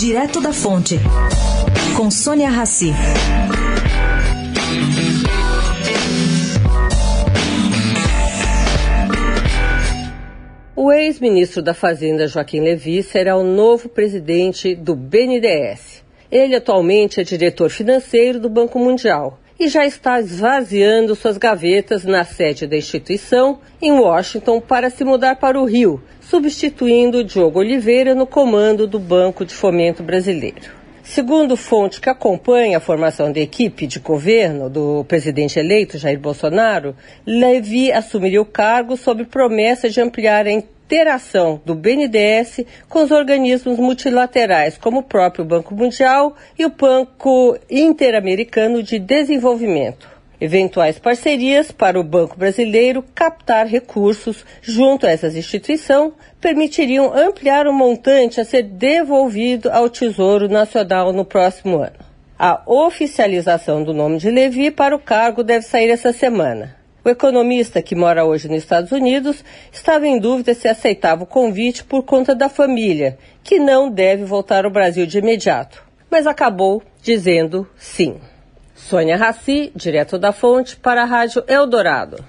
Direto da Fonte, com Sônia Rassi. O ex-ministro da Fazenda Joaquim Levy será o novo presidente do BNDES. Ele atualmente é diretor financeiro do Banco Mundial e já está esvaziando suas gavetas na sede da instituição em Washington para se mudar para o Rio, substituindo Diogo Oliveira no comando do Banco de Fomento Brasileiro. Segundo fonte que acompanha a formação da equipe de governo do presidente eleito Jair Bolsonaro, Levi assumiria o cargo sob promessa de ampliar a interação do BNDES com os organismos multilaterais, como o próprio Banco Mundial e o Banco Interamericano de Desenvolvimento. Eventuais parcerias para o Banco Brasileiro captar recursos junto a essas instituições permitiriam ampliar o montante a ser devolvido ao Tesouro Nacional no próximo ano. A oficialização do nome de Levi para o cargo deve sair essa semana. O economista, que mora hoje nos Estados Unidos, estava em dúvida se aceitava o convite por conta da família, que não deve voltar ao Brasil de imediato, mas acabou dizendo sim. Sônia Raci, direto da Fonte, para a Rádio Eldorado.